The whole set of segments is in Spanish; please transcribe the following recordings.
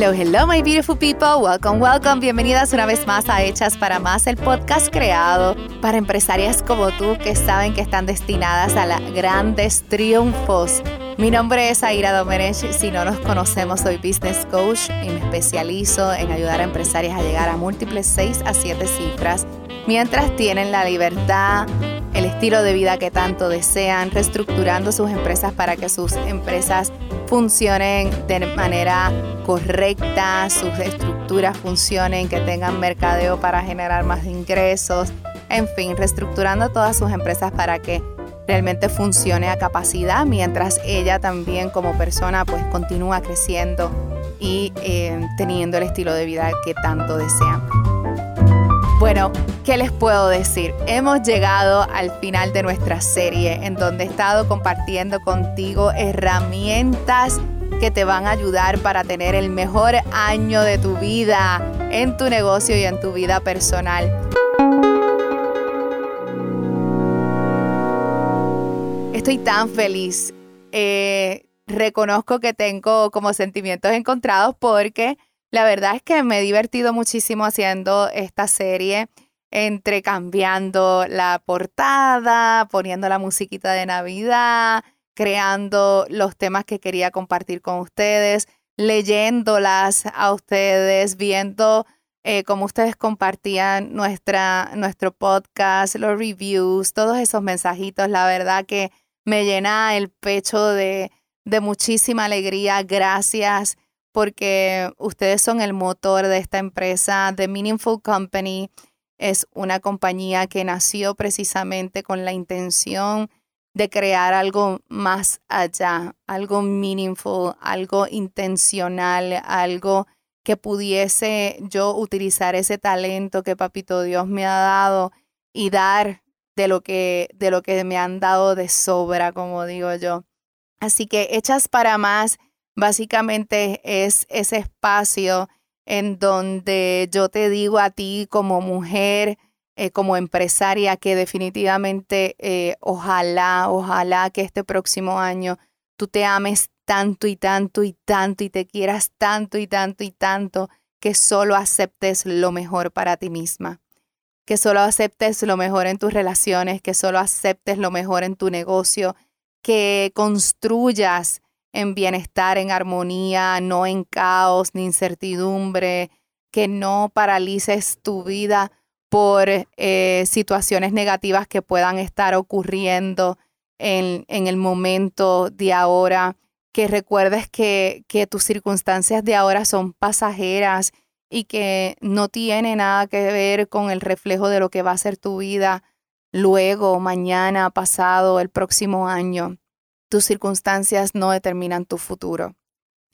Hello, hello, my beautiful people. Welcome, welcome. Bienvenidas una vez más a Hechas para Más, el podcast creado para empresarias como tú que saben que están destinadas a los grandes triunfos. Mi nombre es Aira Domenech. Si no nos conocemos, soy business coach y me especializo en ayudar a empresarias a llegar a múltiples 6 a 7 cifras mientras tienen la libertad, el estilo de vida que tanto desean, reestructurando sus empresas para que sus empresas funcionen de manera correcta, sus estructuras funcionen, que tengan mercadeo para generar más ingresos, en fin, reestructurando todas sus empresas para que realmente funcione a capacidad, mientras ella también como persona pues continúa creciendo y eh, teniendo el estilo de vida que tanto desean. Bueno, ¿qué les puedo decir? Hemos llegado al final de nuestra serie en donde he estado compartiendo contigo herramientas que te van a ayudar para tener el mejor año de tu vida en tu negocio y en tu vida personal. Estoy tan feliz. Eh, reconozco que tengo como sentimientos encontrados porque la verdad es que me he divertido muchísimo haciendo esta serie, entre cambiando la portada, poniendo la musiquita de Navidad, creando los temas que quería compartir con ustedes, leyéndolas a ustedes, viendo eh, cómo ustedes compartían nuestra, nuestro podcast, los reviews, todos esos mensajitos. La verdad que me llena el pecho de, de muchísima alegría. Gracias porque ustedes son el motor de esta empresa. The Meaningful Company es una compañía que nació precisamente con la intención de crear algo más allá, algo meaningful, algo intencional, algo que pudiese yo utilizar ese talento que Papito Dios me ha dado y dar de lo que de lo que me han dado de sobra, como digo yo. Así que hechas para más Básicamente es ese espacio en donde yo te digo a ti como mujer, eh, como empresaria, que definitivamente eh, ojalá, ojalá que este próximo año tú te ames tanto y tanto y tanto y te quieras tanto y tanto y tanto que solo aceptes lo mejor para ti misma, que solo aceptes lo mejor en tus relaciones, que solo aceptes lo mejor en tu negocio, que construyas en bienestar, en armonía, no en caos ni incertidumbre, que no paralices tu vida por eh, situaciones negativas que puedan estar ocurriendo en, en, el momento de ahora, que recuerdes que, que tus circunstancias de ahora son pasajeras y que no tiene nada que ver con el reflejo de lo que va a ser tu vida luego, mañana, pasado, el próximo año. Tus circunstancias no determinan tu futuro.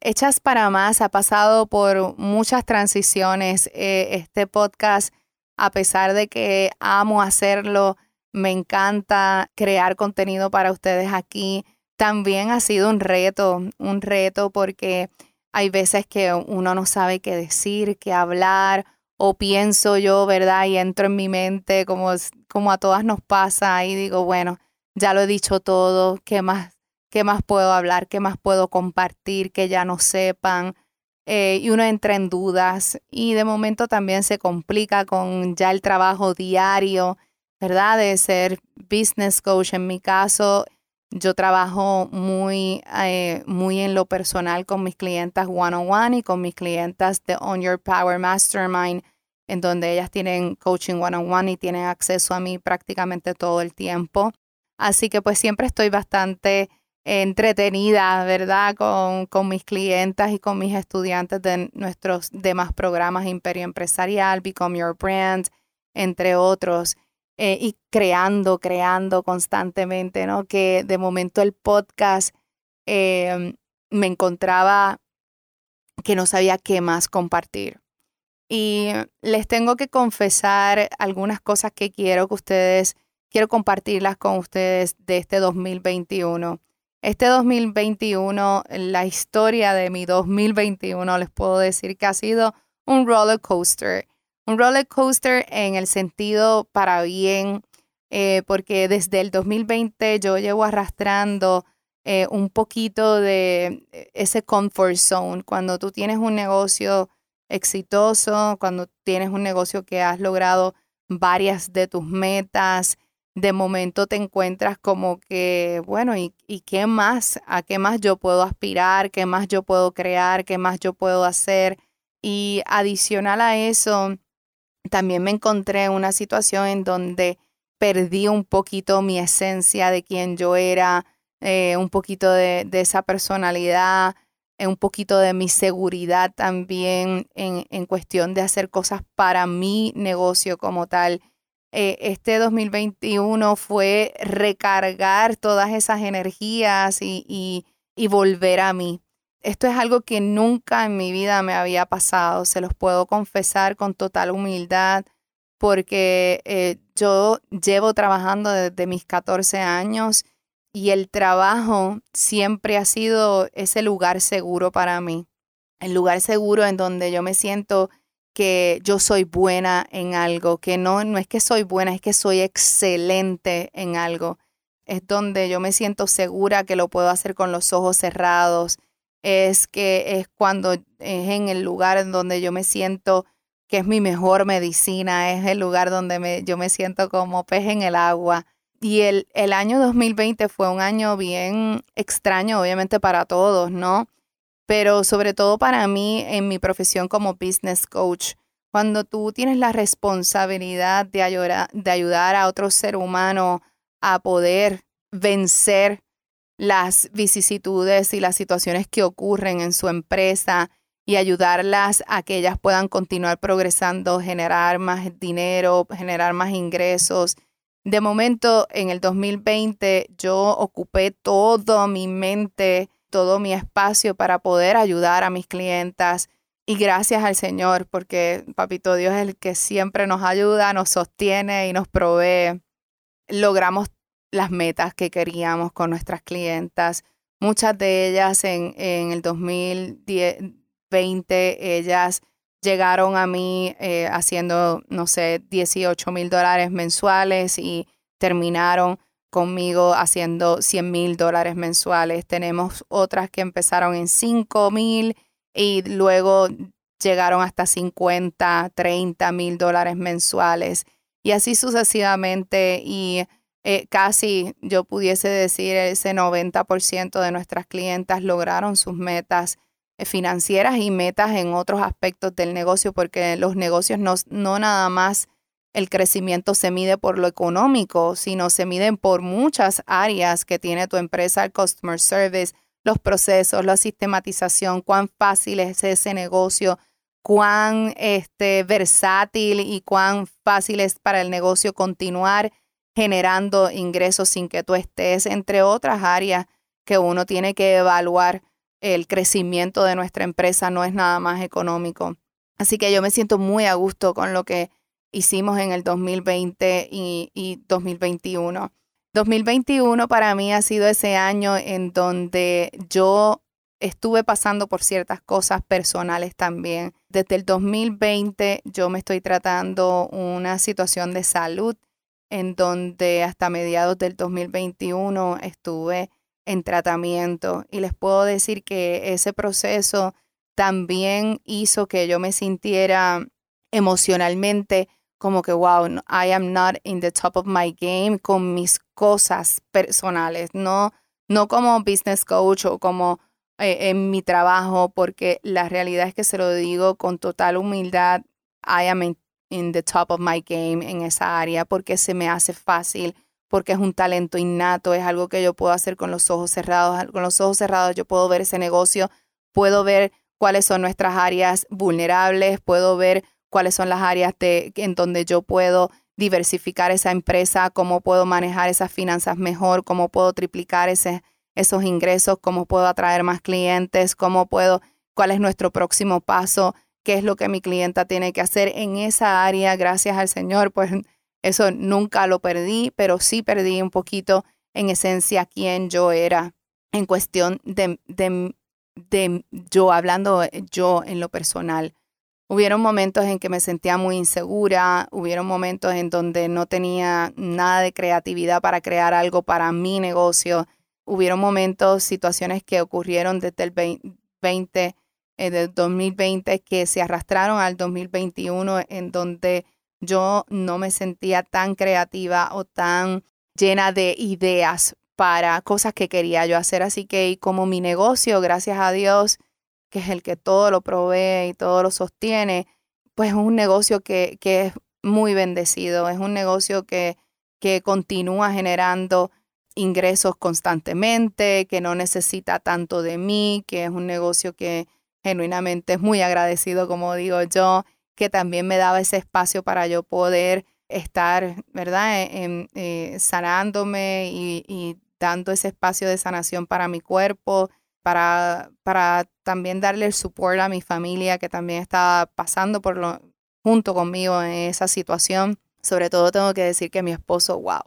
Hechas para más ha pasado por muchas transiciones. Eh, este podcast, a pesar de que amo hacerlo, me encanta crear contenido para ustedes aquí. También ha sido un reto, un reto porque hay veces que uno no sabe qué decir, qué hablar, o pienso yo, ¿verdad? Y entro en mi mente como, como a todas nos pasa y digo, bueno, ya lo he dicho todo, ¿qué más qué más puedo hablar, qué más puedo compartir, que ya no sepan. Eh, y uno entra en dudas y de momento también se complica con ya el trabajo diario, ¿verdad? De ser business coach. En mi caso, yo trabajo muy, eh, muy en lo personal con mis clientas one-on-one y con mis clientas de On Your Power Mastermind, en donde ellas tienen coaching one-on-one -on -one y tienen acceso a mí prácticamente todo el tiempo. Así que pues siempre estoy bastante entretenida, ¿verdad? Con, con, mis clientas y con mis estudiantes de nuestros demás programas Imperio Empresarial, Become Your Brand, entre otros, eh, y creando, creando constantemente, ¿no? Que de momento el podcast em, me encontraba que no sabía qué más compartir. Y les tengo que confesar algunas cosas que quiero que ustedes, quiero compartirlas con ustedes de este 2021 este 2021, la historia de mi 2021, les puedo decir que ha sido un roller coaster. Un roller coaster en el sentido para bien, eh, porque desde el 2020 yo llevo arrastrando eh, un poquito de eh, ese comfort zone. Cuando tú tienes un negocio exitoso, cuando tienes un negocio que has logrado varias de tus metas, de momento te encuentras como que, bueno, ¿y, ¿y, qué más? ¿A qué más yo puedo aspirar? ¿Qué más yo puedo crear? ¿Qué más yo puedo hacer? Y adicional a eso, también me encontré en una situación en donde perdí un poquito mi esencia de quien yo era, eh, un poquito de, esa personalidad, eh, un poquito de mi seguridad también en, en, cuestión de hacer cosas para mi negocio como tal. Eh, este 2021 fue recargar todas esas energías y, y volver a mí. Esto es algo que nunca en mi vida me había pasado, se los puedo confesar con total humildad, porque yo llevo trabajando desde mis 14 años y el trabajo siempre ha sido ese lugar seguro para mí, el lugar seguro en donde yo me siento que yo soy buena en algo, que no, no es que soy buena, es que soy excelente en algo. Es donde yo me siento segura que lo puedo hacer con los ojos cerrados. Es que es cuando es en el lugar en donde yo me siento que es mi mejor medicina, es el lugar donde me, yo me siento como pez en el agua y el, el año 2020 fue un año bien extraño, obviamente para todos, ¿no? Pero sobre todo para mí en mi profesión como business coach. Cuando tú tienes la responsabilidad de ayudar, de ayudar a otro ser humano a poder vencer las vicisitudes y las situaciones que ocurren en su empresa y ayudarlas a que ellas puedan continuar progresando, generar más dinero, generar más ingresos de momento, en el 2020, yo ocupé toda mi mente, todo mi espacio para poder ayudar a mis clientas. Y gracias al Señor, porque Papito Dios es el que siempre nos ayuda, nos sostiene y nos provee. Logramos las metas que queríamos con nuestras clientas. Muchas de ellas en, en el 2020, ellas llegaron a mí eh, haciendo, no sé, 18 mil dólares mensuales y terminaron conmigo haciendo 100 mil dólares mensuales. Tenemos otras que empezaron en 5 mil y luego llegaron hasta 50, 30 mil dólares mensuales y así sucesivamente. Y eh, casi yo pudiese decir ese 90% de nuestras clientas lograron sus metas eh, financieras y metas en otros aspectos del negocio, porque los negocios no, no nada más el crecimiento se mide por lo económico, sino se miden por muchas áreas que tiene tu empresa, el customer service, los procesos, la sistematización, cuán fácil es ese negocio, cuán este, versátil y cuán fácil es para el negocio continuar generando ingresos sin que tú estés, entre otras áreas que uno tiene que evaluar el crecimiento de nuestra empresa no es nada más económico. Así que yo me siento muy a gusto con lo que hicimos en el 2020 y, y 2021. 2021 para mí ha sido ese año en donde yo estuve pasando por ciertas cosas personales también. Desde el 2020 yo me estoy tratando una situación de salud en donde hasta mediados del 2021 estuve en tratamiento y les puedo decir que ese proceso también hizo que yo me sintiera emocionalmente como que, wow, I am not in the top of my game con mis cosas personales, no, no como business coach o como eh, en mi trabajo, porque la realidad es que se lo digo con total humildad, I am in the top of my game en esa área porque se me hace fácil porque es un talento innato, es algo que yo puedo hacer con los ojos cerrados. Con los ojos cerrados yo puedo ver ese negocio, puedo ver cuáles son nuestras áreas vulnerables, puedo ver cuáles son las áreas de, en donde yo puedo diversificar esa empresa, cómo puedo manejar esas finanzas mejor, cómo puedo triplicar esos ingresos, cómo puedo atraer más clientes, cómo puedo, cuál es nuestro próximo paso, qué es lo que mi clienta tiene que hacer en esa área, gracias al Señor, pues eso nunca lo perdí, pero sí perdí un poquito en esencia quién yo era en cuestión de, de, de yo, hablando yo en lo personal. Hubieron momentos en que me sentía muy insegura, hubieron momentos en donde no tenía nada de creatividad para crear algo para mi negocio. hubieron momentos, situaciones que ocurrieron desde el 20, eh, del 2020 que se arrastraron al 2021 en donde yo no me sentía tan creativa o tan llena de ideas para cosas que quería yo hacer. Así que como mi negocio, gracias a Dios, que es el que todo lo provee y todo lo sostiene, pues es un negocio que, que es muy bendecido, es un negocio que, que continúa generando ingresos constantemente, que no necesita tanto de mí, que es un negocio que genuinamente es muy agradecido, como digo yo, que también me daba ese espacio para yo poder estar, ¿verdad?, en, eh, sanándome y, dando ese espacio de sanación para mi cuerpo, para, para también darle el support a mi familia que también estaba pasando por lo, junto conmigo en esa situación. Sobre todo tengo que decir que mi esposo, wow,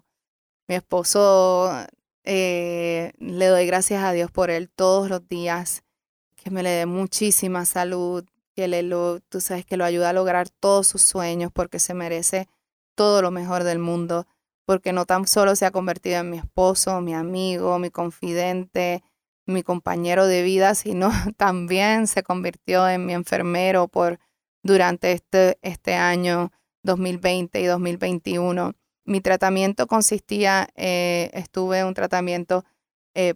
mi esposo, eh, le doy gracias a Dios por él todos los días, que me le dé muchísima salud, que le lo, tú sabes que lo ayuda a lograr todos sus sueños porque se merece todo lo mejor del mundo, porque no tan solo se ha convertido en mi esposo, mi amigo, mi confidente, mi compañero de vida, sino también se convirtió en mi enfermero por durante este, este año 2020 y 2021. Mi tratamiento consistía, eh, estuve en un tratamiento eh,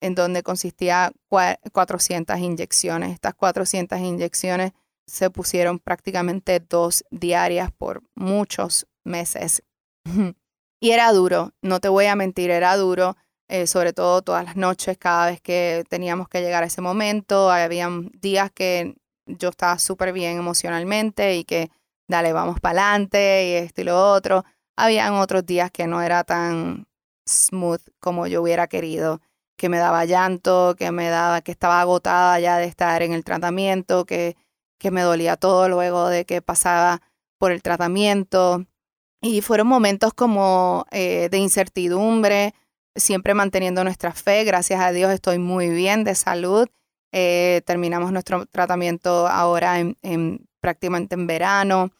en donde consistía 400 inyecciones. Estas 400 inyecciones se pusieron prácticamente dos diarias por muchos meses. y era duro, no te voy a mentir, era duro, eh, sobre todo todas las noches, cada vez que teníamos que llegar a ese momento. Habían días que yo estaba súper bien emocionalmente y que dale, vamos para adelante y esto y lo otro. Habían otros días que no era tan smooth como yo hubiera querido que me daba llanto, que me daba, que estaba agotada ya de estar en el tratamiento, que, que me dolía todo luego de que pasaba por el tratamiento. Y fueron momentos como eh, de incertidumbre, siempre manteniendo nuestra fe. Gracias a Dios estoy muy bien de salud. Eh, terminamos nuestro tratamiento ahora en, prácticamente en verano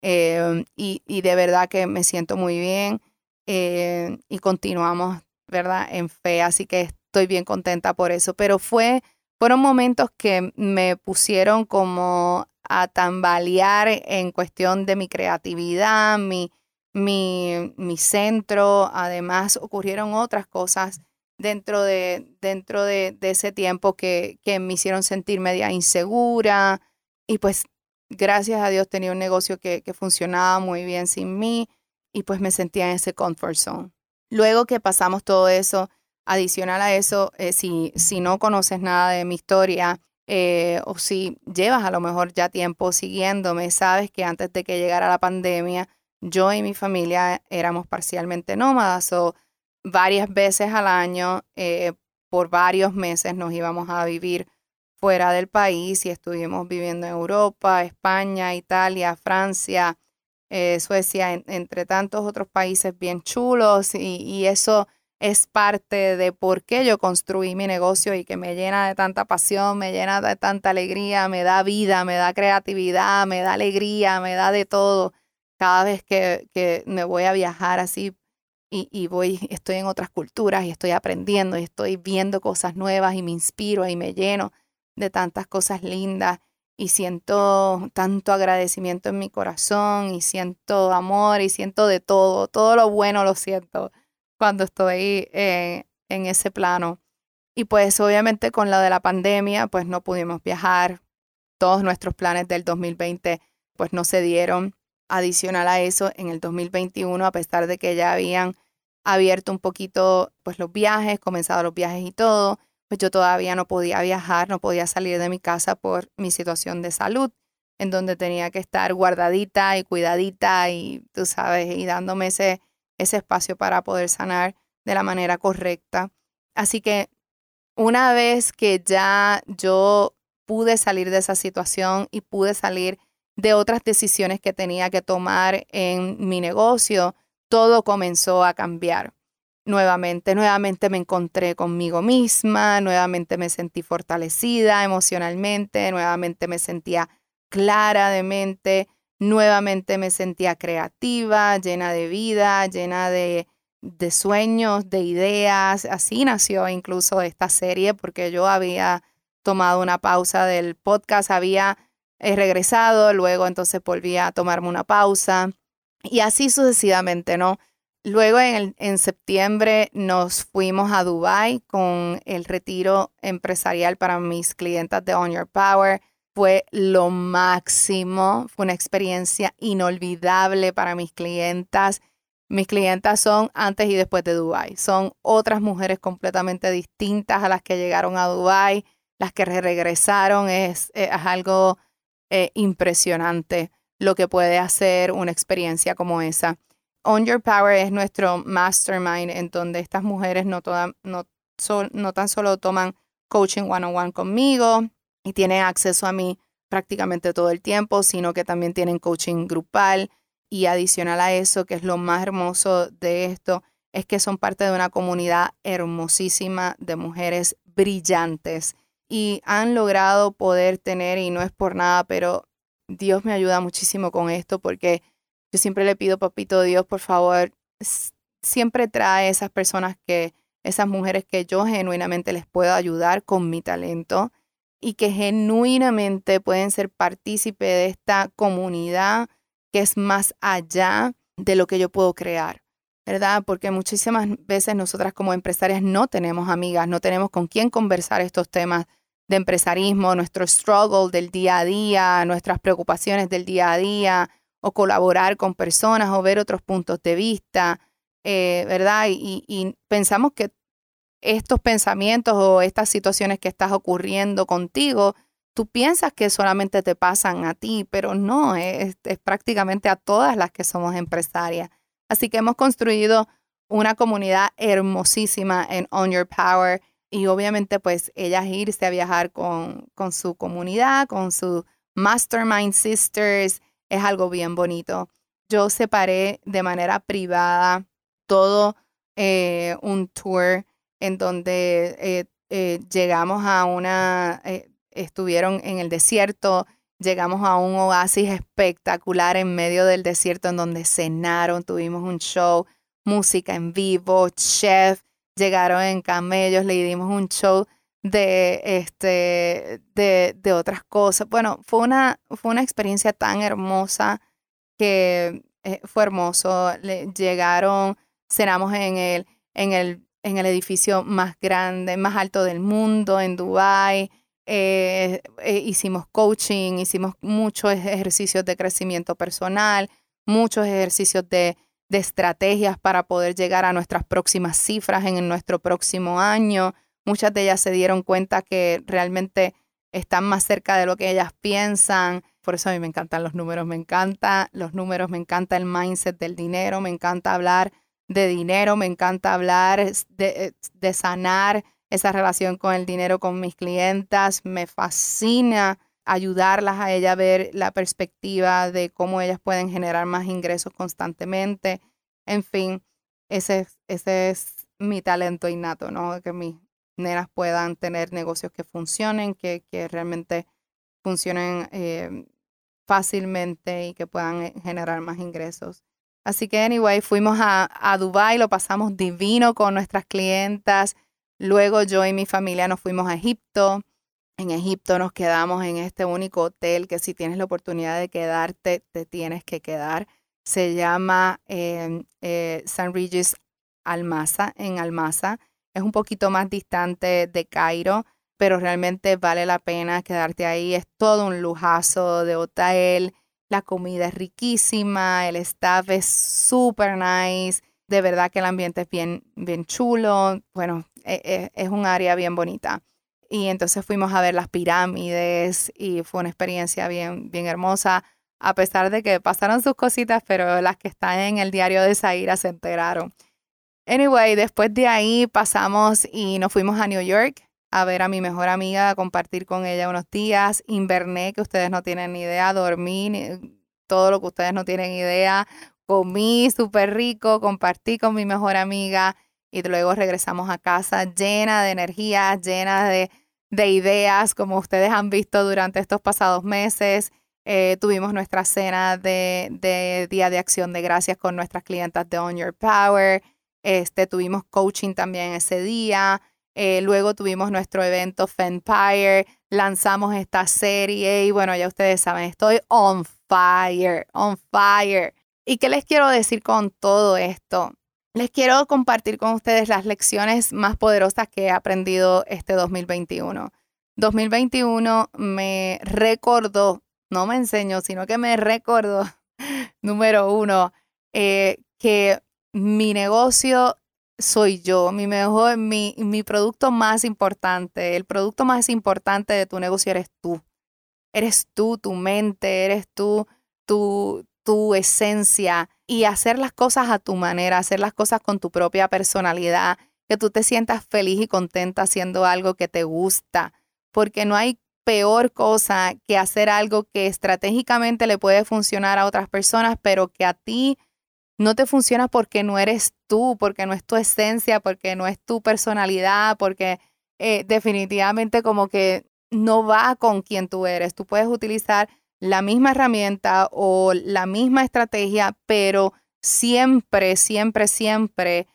eh, y, y, de verdad que me siento muy bien y continuamos, ¿verdad? En fe. Así que estoy bien contenta por eso, pero fue, fueron momentos que me pusieron como a tambalear en cuestión de mi creatividad, mi, mi, mi centro, además ocurrieron otras cosas dentro de, dentro de, ese tiempo que, que, me hicieron sentir media insegura y pues gracias a Dios tenía un negocio que, que funcionaba muy bien sin mí y pues me sentía en ese comfort zone. Luego que pasamos todo eso, Adicional a eso, eh, si, si no conoces nada de mi historia eh, o si llevas a lo mejor ya tiempo siguiéndome, sabes que antes de que llegara la pandemia, yo y mi familia éramos parcialmente nómadas o varias veces al año, eh, por varios meses nos íbamos a vivir fuera del país y estuvimos viviendo en Europa, España, Italia, Francia, Suecia, entre tantos otros países bien chulos y eso es parte de por qué yo construí mi negocio y que me llena de tanta pasión, me llena de tanta alegría, me da vida, me da creatividad, me da alegría, me da de todo. Cada vez que, me voy a viajar así y, y, voy, estoy en otras culturas y estoy aprendiendo y estoy viendo cosas nuevas y me inspiro y me lleno de tantas cosas lindas y siento tanto agradecimiento en mi corazón y siento amor y siento de todo, todo lo bueno lo siento cuando estoy eh, en ese plano. Y pues obviamente con la de la pandemia, pues no pudimos viajar. Todos nuestros planes del 2020 pues no se dieron. Adicional a eso, en el 2021, a pesar de que ya habían abierto un poquito pues los viajes, comenzado los viajes y todo, pues yo todavía no podía viajar, no podía salir de mi casa por mi situación de salud, en donde tenía que estar guardadita y cuidadita y tú sabes, y dándome ese ese espacio para poder sanar de la manera correcta. Así que una vez que ya yo pude salir de esa situación y pude salir de otras decisiones que tenía que tomar en mi negocio, todo comenzó a cambiar. Nuevamente, nuevamente me encontré conmigo misma, nuevamente me sentí fortalecida emocionalmente, nuevamente me sentía clara de mente, nuevamente me sentía creativa, llena de vida, llena de, de sueños, de ideas. Así nació incluso esta serie porque yo había tomado una pausa del podcast, había eh, regresado, luego entonces volví a tomarme una pausa y así sucesivamente, ¿no? Luego en, en septiembre nos fuimos a Dubai con el retiro empresarial para mis clientas de On Your Power. Fue lo máximo, fue una experiencia inolvidable para mis clientas. Mis clientas son antes y después de Dubai. Son otras mujeres completamente distintas a las que llegaron a Dubai, las que regresaron. Es, es algo eh, impresionante lo que puede hacer una experiencia como esa. On Your Power es nuestro mastermind en donde estas mujeres no, no, no tan solo toman coaching one-on-one conmigo y tienen acceso a mí prácticamente todo el tiempo, sino que también tienen coaching grupal y adicional a eso, que es lo más hermoso de esto, es que son parte de una comunidad hermosísima de mujeres brillantes y han logrado poder tener, y no es por nada, pero Dios me ayuda muchísimo con esto porque yo siempre le pido, papito Dios, por favor, siempre trae esas personas que, esas mujeres que yo genuinamente les puedo ayudar con mi talento y que genuinamente pueden ser partícipe de esta comunidad que es más allá de lo que yo puedo crear, ¿verdad? Porque muchísimas veces nosotras como empresarias no tenemos amigas, no tenemos con quién conversar estos temas de empresarismo, nuestro struggle del día a día, nuestras preocupaciones del día a día, o colaborar con personas o ver otros puntos de vista, eh, ¿verdad? Y, pensamos que estos pensamientos o estas situaciones que estás ocurriendo contigo, tú piensas que solamente te pasan a ti, pero no, es prácticamente a todas las que somos empresarias. Así que hemos construido una comunidad hermosísima en On Your Power y obviamente pues ellas irse a viajar con, con su comunidad, con su Mastermind Sisters, es algo bien bonito. Yo separé de manera privada todo eh, un tour en donde eh, eh, llegamos a una, estuvieron en el desierto, llegamos a un oasis espectacular en medio del desierto en donde cenaron, tuvimos un show, música en vivo, chef, llegaron en camellos, le dimos un show de, este, de, de otras cosas. Bueno, fue una, fue una experiencia tan hermosa que eh, fue hermoso. Le, llegaron, cenamos en el, en, el, en el edificio más grande, más alto del mundo, en Dubái. Eh, eh, hicimos coaching, hicimos muchos ejercicios de crecimiento personal, muchos ejercicios de de estrategias para poder llegar a nuestras próximas cifras en nuestro próximo año. Muchas de ellas se dieron cuenta que realmente están más cerca de lo que ellas piensan. Por eso a mí me encantan los números, me encanta los números, me encanta el mindset del dinero, me encanta hablar de dinero, me encanta hablar de, de sanar esa relación con el dinero con mis clientas, me fascina ayudarlas a ella a ver la perspectiva de cómo ellas pueden generar más ingresos constantemente. En fin, ese, ese es mi talento innato, ¿no? Que mis nenas puedan tener negocios que funcionen, que, que realmente funcionen eh, fácilmente y que puedan eh, generar más ingresos. Así que, anyway, fuimos a, a Dubai, lo pasamos divino con nuestras clientas. Luego yo y mi familia nos fuimos a Egipto en Egipto nos quedamos en este único hotel que si tienes la oportunidad de quedarte, te tienes que quedar. Se llama eh, eh, San Regis Almasa, en Almasa. Es un poquito más distante de Cairo, pero realmente vale la pena quedarte ahí. Es todo un lujazo de hotel. La comida es riquísima, el staff es súper nice. De verdad que el ambiente es bien, bien chulo. Bueno, e, e, es un área bien bonita. Y entonces fuimos a ver las pirámides y fue una experiencia bien, bien hermosa, a pesar de que pasaron sus cositas, pero las que están en el diario de Zaira se enteraron. Anyway, después de ahí pasamos y nos fuimos a New York a ver a mi mejor amiga, a compartir con ella unos días. Inverné, que ustedes no tienen ni idea, dormí, todo lo que ustedes no tienen idea. Comí súper rico, compartí con mi mejor amiga y luego regresamos a casa llena de energía, llena de de ideas, como ustedes han visto durante estos pasados meses. Eh, tuvimos nuestra cena de, de, Día de Acción de Gracias con nuestras clientas de On Your Power. Este, tuvimos coaching también ese día. Eh, luego tuvimos nuestro evento Fanpire, lanzamos esta serie y bueno, ya ustedes saben, estoy on fire, on fire. ¿Y qué les quiero decir con todo esto? Les quiero compartir con ustedes las lecciones más poderosas que he aprendido este 2021. 2021 me recordó, no me enseñó, sino que me recordó, número uno, eh, que mi negocio soy yo, mi mejor, mi, mi producto más importante, el producto más importante de tu negocio eres tú. Eres tú, tu mente, eres tú, tu, tu esencia y hacer las cosas a tu manera, hacer las cosas con tu propia personalidad, que tú te sientas feliz y contenta haciendo algo que te gusta, porque no hay peor cosa que hacer algo que estratégicamente le puede funcionar a otras personas, pero que a ti no te funciona porque no eres tú, porque no es tu esencia, porque no es tu personalidad, porque eh, definitivamente como que no va con quien tú eres. Tú puedes utilizar la misma herramienta o la misma estrategia, pero siempre, siempre, siempre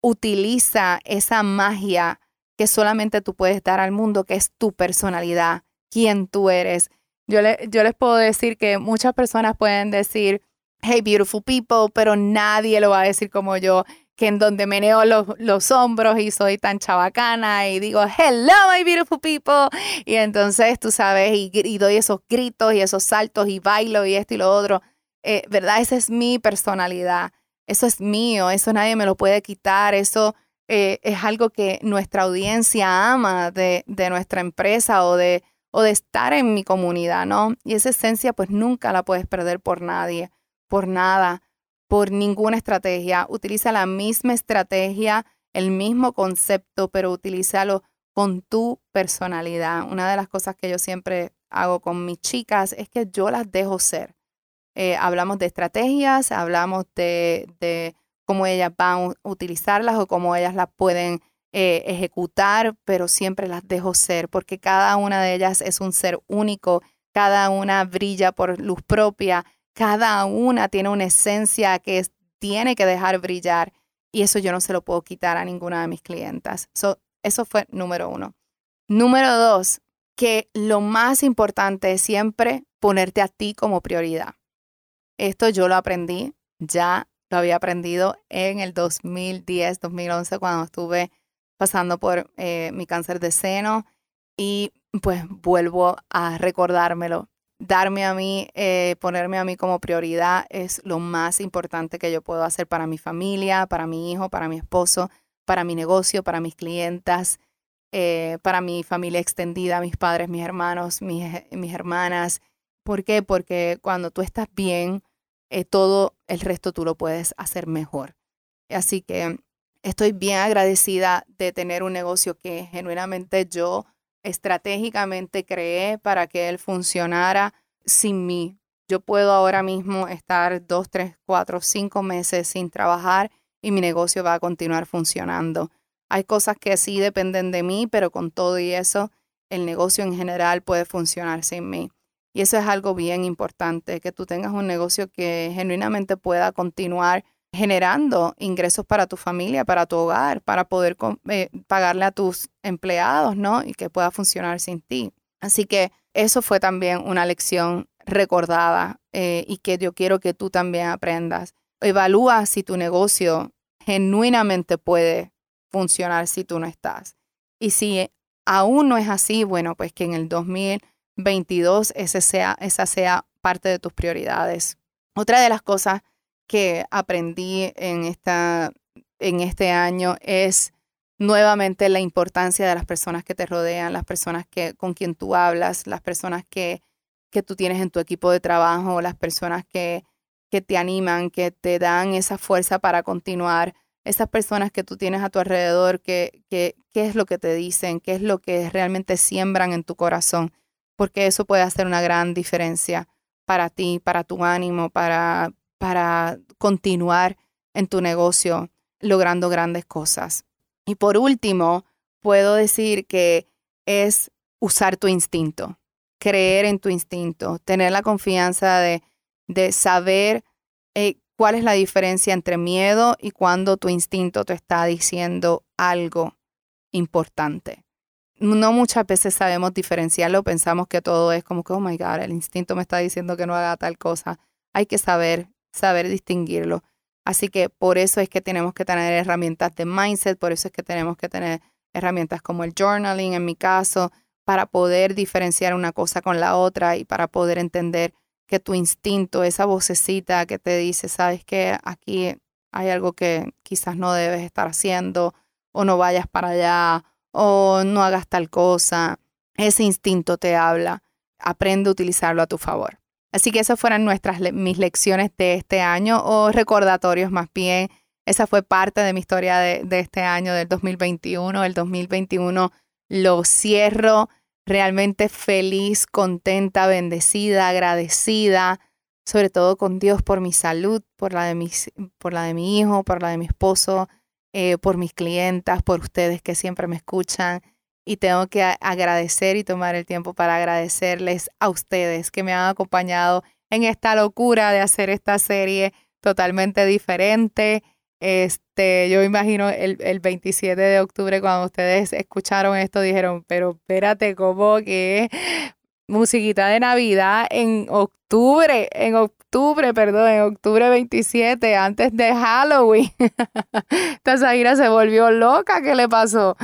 utiliza esa magia que solamente tú puedes dar al mundo, que es tu personalidad, quién tú eres. Yo, yo les puedo decir que muchas personas pueden decir, hey, beautiful people, pero nadie lo va a decir como yo, que en donde meneo los, los hombros y soy tan chabacana y digo, hello, my beautiful people. Y entonces, tú sabes, y, doy esos gritos y esos saltos y bailo y esto y lo otro. Eh, ¿Verdad? Esa es mi personalidad. Eso es mío, eso nadie me lo puede quitar, eso eh, es algo que nuestra audiencia ama de, de nuestra empresa o de, o de estar en mi comunidad, ¿no? Y esa esencia pues nunca la puedes perder por nadie por nada, por ninguna estrategia. Utiliza la misma estrategia, el mismo concepto, pero utilízalo con tu personalidad. Una de las cosas que yo siempre hago con mis chicas es que yo las dejo ser. Eh, hablamos de estrategias, hablamos de, cómo ellas van a utilizarlas o cómo ellas las pueden eh, ejecutar, pero siempre las dejo ser, porque cada una de ellas es un ser único, cada una brilla por luz propia cada una tiene una esencia que tiene que dejar brillar y eso yo no se lo puedo quitar a ninguna de mis clientas. eso fue número uno. Número dos, que lo más importante es siempre ponerte a ti como prioridad. Esto yo lo aprendí, ya lo había aprendido en el 2010, 2011, cuando estuve pasando por eh, mi cáncer de seno y pues vuelvo a recordármelo darme a mí, eh, ponerme a mí como prioridad es lo más importante que yo puedo hacer para mi familia, para mi hijo, para mi esposo, para mi negocio, para mis clientas, eh, para mi familia extendida, mis padres, mis hermanos, mis, mis hermanas. ¿Por qué? Porque cuando tú estás bien, eh, todo el resto tú lo puedes hacer mejor. Así que estoy bien agradecida de tener un negocio que genuinamente yo estratégicamente creé para que él funcionara sin mí. Yo puedo ahora mismo estar dos, tres, cuatro, cinco meses sin trabajar y mi negocio va a continuar funcionando. Hay cosas que sí dependen de mí, pero con todo y eso, el negocio en general puede funcionar sin mí. Y eso es algo bien importante, que tú tengas un negocio que genuinamente pueda continuar generando ingresos para tu familia, para tu hogar, para poder eh, pagarle a tus empleados, ¿no? Y que pueda funcionar sin ti. Así que eso fue también una lección recordada eh, y que yo quiero que tú también aprendas. Evalúa si tu negocio genuinamente puede funcionar si tú no estás. Y si aún no es así, bueno, pues que en el 2022 ese sea, esa sea parte de tus prioridades. Otra de las cosas que aprendí en, esta, en este año es nuevamente la importancia de las personas que te rodean, las personas que, con quien tú hablas, las personas que, que tú tienes en tu equipo de trabajo, las personas que, que te animan, que te dan esa fuerza para continuar, esas personas que tú tienes a tu alrededor, que, que, qué es lo que te dicen, qué es lo que realmente siembran en tu corazón, porque eso puede hacer una gran diferencia para ti, para tu ánimo, para, para continuar en tu negocio logrando grandes cosas. Y por último, puedo decir que es usar tu instinto, creer en tu instinto, tener la confianza de, de saber eh, cuál es la diferencia entre miedo y cuando tu instinto te está diciendo algo importante. No muchas veces sabemos diferenciarlo, pensamos que todo es como que, oh my God, el instinto me está diciendo que no haga tal cosa. Hay que saber, saber distinguirlo. Así que por eso es que tenemos que tener herramientas de mindset, por eso es que tenemos que tener herramientas como el journaling, en mi caso, para poder diferenciar una cosa con la otra y para poder entender que tu instinto, esa vocecita que te dice, sabes que aquí hay algo que quizás no debes estar haciendo o no vayas para allá o no hagas tal cosa, ese instinto te habla, aprende a utilizarlo a tu favor. Así que esas fueron nuestras mis lecciones de este año o recordatorios más bien. Esa fue parte de mi historia de, este año, del 2021. El 2021 lo cierro realmente feliz, contenta, bendecida, agradecida, sobre todo con Dios por mi salud, por la de, mis, por la de mi hijo, por la de mi esposo, eh, por mis clientas, por ustedes que siempre me escuchan. Y tengo que agradecer y tomar el tiempo para agradecerles a ustedes que me han acompañado en esta locura de hacer esta serie totalmente diferente. Este, yo imagino el, el 27 de octubre cuando ustedes escucharon esto dijeron, pero espérate, ¿cómo que musiquita de Navidad en octubre, en octubre, perdón, en octubre 27, antes de Halloween. Esta se volvió loca, ¿qué le pasó?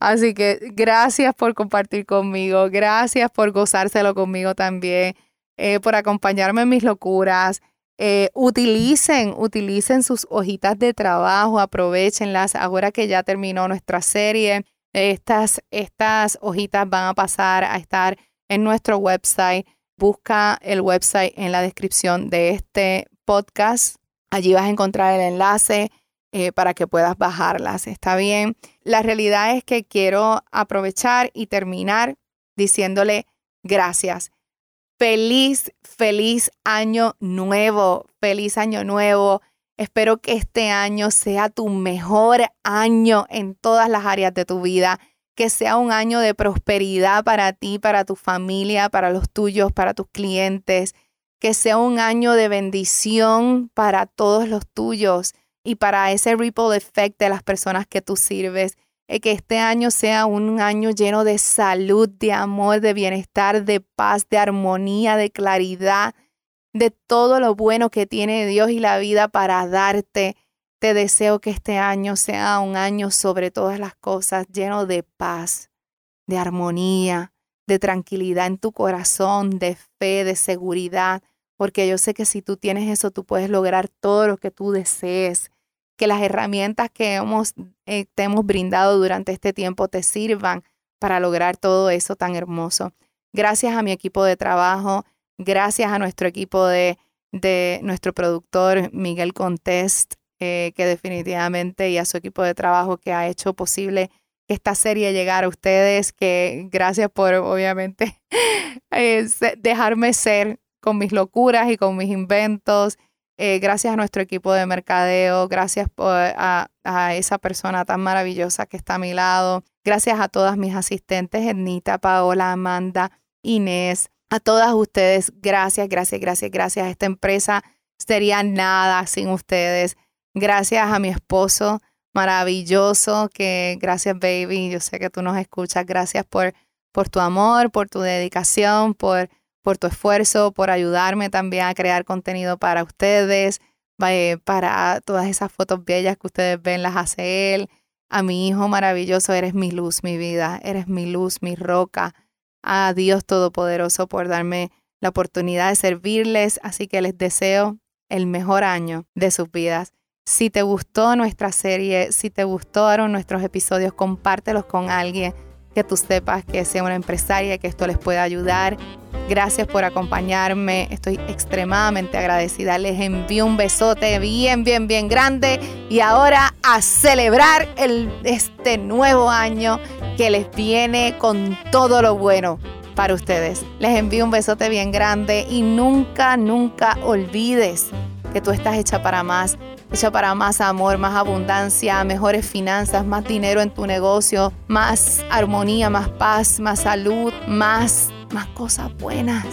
Así que gracias por compartir conmigo, gracias por gozárselo conmigo también, eh, por acompañarme en mis locuras. Eh, utilicen, utilicen sus hojitas de trabajo, aprovechenlas. Ahora que ya terminó nuestra serie, estas, estas hojitas van a pasar a estar en nuestro website. Busca el website en la descripción de este podcast. Allí vas a encontrar el enlace eh, para que puedas bajarlas. ¿Está bien? La realidad es que quiero aprovechar y terminar diciéndole gracias. Feliz, feliz año nuevo, feliz año nuevo. Espero que este año sea tu mejor año en todas las áreas de tu vida, que sea un año de prosperidad para ti, para tu familia, para los tuyos, para tus clientes, que sea un año de bendición para todos los tuyos y para ese ripple effect de las personas que tú sirves que este año sea un año lleno de salud, de amor, de bienestar, de paz, de armonía, de claridad, de todo lo bueno que tiene Dios y la vida para darte. Te deseo que este año sea un año sobre todas las cosas lleno de paz, de armonía, de tranquilidad en tu corazón, de fe, de seguridad, porque yo sé que si tú tienes eso, tú puedes lograr todo lo que tú desees que las herramientas que hemos, eh, te hemos brindado durante este tiempo te sirvan para lograr todo eso tan hermoso. Gracias a mi equipo de trabajo, gracias a nuestro equipo de, de nuestro productor Miguel Contest, eh, que definitivamente, y a su equipo de trabajo que ha hecho posible que esta serie llegara a ustedes, que gracias por obviamente dejarme ser con mis locuras y con mis inventos eh, gracias a nuestro equipo de mercadeo, gracias a, esa persona tan maravillosa que está a mi lado, gracias a todas mis asistentes, Ednita, Paola, Amanda, Inés, a todas ustedes, gracias, gracias, gracias, gracias. Esta empresa sería nada sin ustedes. Gracias a mi esposo maravilloso, que gracias baby, yo sé que tú nos escuchas, gracias por, por tu amor, por tu dedicación, por por tu esfuerzo, por ayudarme también a crear contenido para ustedes, para todas esas fotos bellas que ustedes ven, las hace él. A mi hijo maravilloso, eres mi luz, mi vida, eres mi luz, mi roca. A Dios Todopoderoso por darme la oportunidad de servirles, así que les deseo el mejor año de sus vidas. Si te gustó nuestra serie, si te gustaron nuestros episodios, compártelos con alguien que tú sepas que sea una empresaria, que esto les pueda ayudar. Gracias por acompañarme. Estoy extremadamente agradecida. Les envío un besote bien, bien, bien grande. Y ahora a celebrar el, este nuevo año que les viene con todo lo bueno para ustedes. Les envío un besote bien grande y nunca, nunca olvides que tú estás hecha para más hecha para más amor, más abundancia, mejores finanzas, más dinero en tu negocio, más armonía, más paz, más salud, más, más cosas buenas.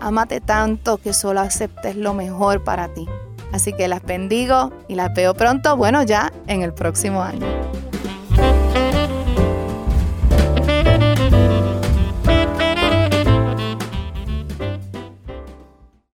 Amate tanto que solo aceptes lo mejor para ti. Así que las bendigo y las veo pronto, bueno, ya en el próximo año.